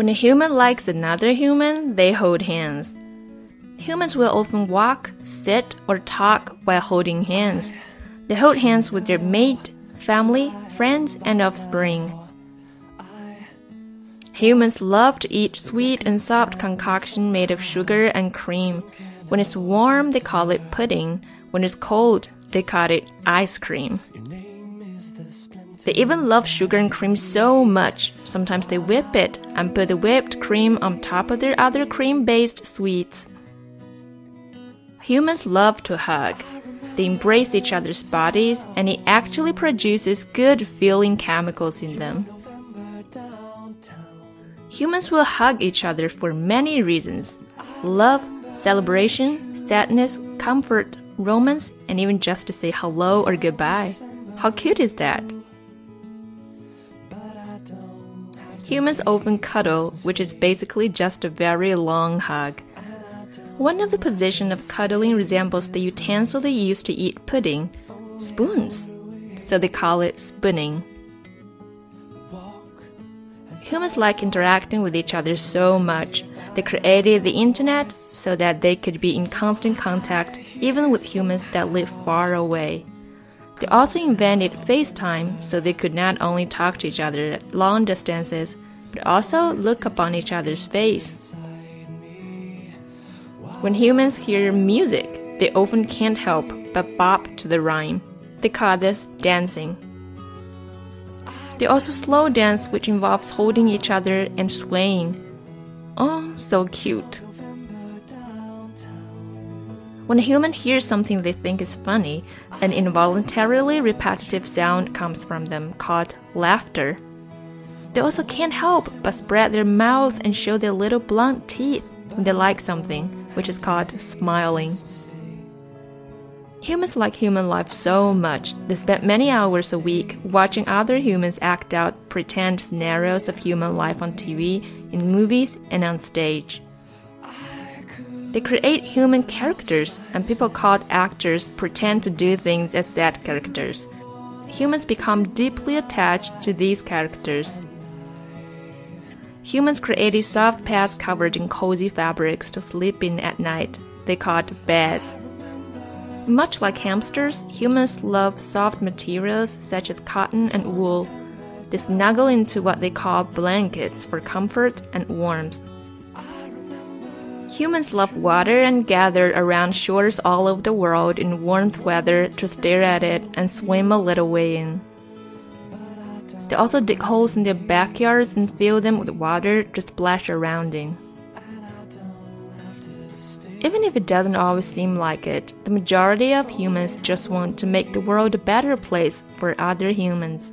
When a human likes another human, they hold hands. Humans will often walk, sit, or talk while holding hands. They hold hands with their mate, family, friends, and offspring. Humans love to eat sweet and soft concoction made of sugar and cream. When it's warm, they call it pudding. When it's cold, they call it ice cream. They even love sugar and cream so much, sometimes they whip it and put the whipped cream on top of their other cream based sweets. Humans love to hug. They embrace each other's bodies, and it actually produces good feeling chemicals in them. Humans will hug each other for many reasons love, celebration, sadness, comfort, romance, and even just to say hello or goodbye. How cute is that? Humans often cuddle, which is basically just a very long hug. One of the positions of cuddling resembles the utensil they use to eat pudding spoons. So they call it spooning. Humans like interacting with each other so much. They created the internet so that they could be in constant contact even with humans that live far away. They also invented FaceTime so they could not only talk to each other at long distances, but also look upon each other's face. When humans hear music, they often can't help but bop to the rhyme. They call this dancing. They also slow dance, which involves holding each other and swaying. Oh, so cute. When a human hears something they think is funny, an involuntarily repetitive sound comes from them called laughter. They also can't help but spread their mouth and show their little blunt teeth when they like something, which is called smiling. Humans like human life so much, they spend many hours a week watching other humans act out pretend scenarios of human life on TV, in movies, and on stage. They create human characters, and people called actors pretend to do things as that characters. Humans become deeply attached to these characters. Humans created soft pads covered in cozy fabrics to sleep in at night. They called beds. Much like hamsters, humans love soft materials such as cotton and wool. They snuggle into what they call blankets for comfort and warmth. Humans love water and gather around shores all over the world in warm weather to stare at it and swim a little way in. They also dig holes in their backyards and fill them with water to splash around in. Even if it doesn't always seem like it, the majority of humans just want to make the world a better place for other humans.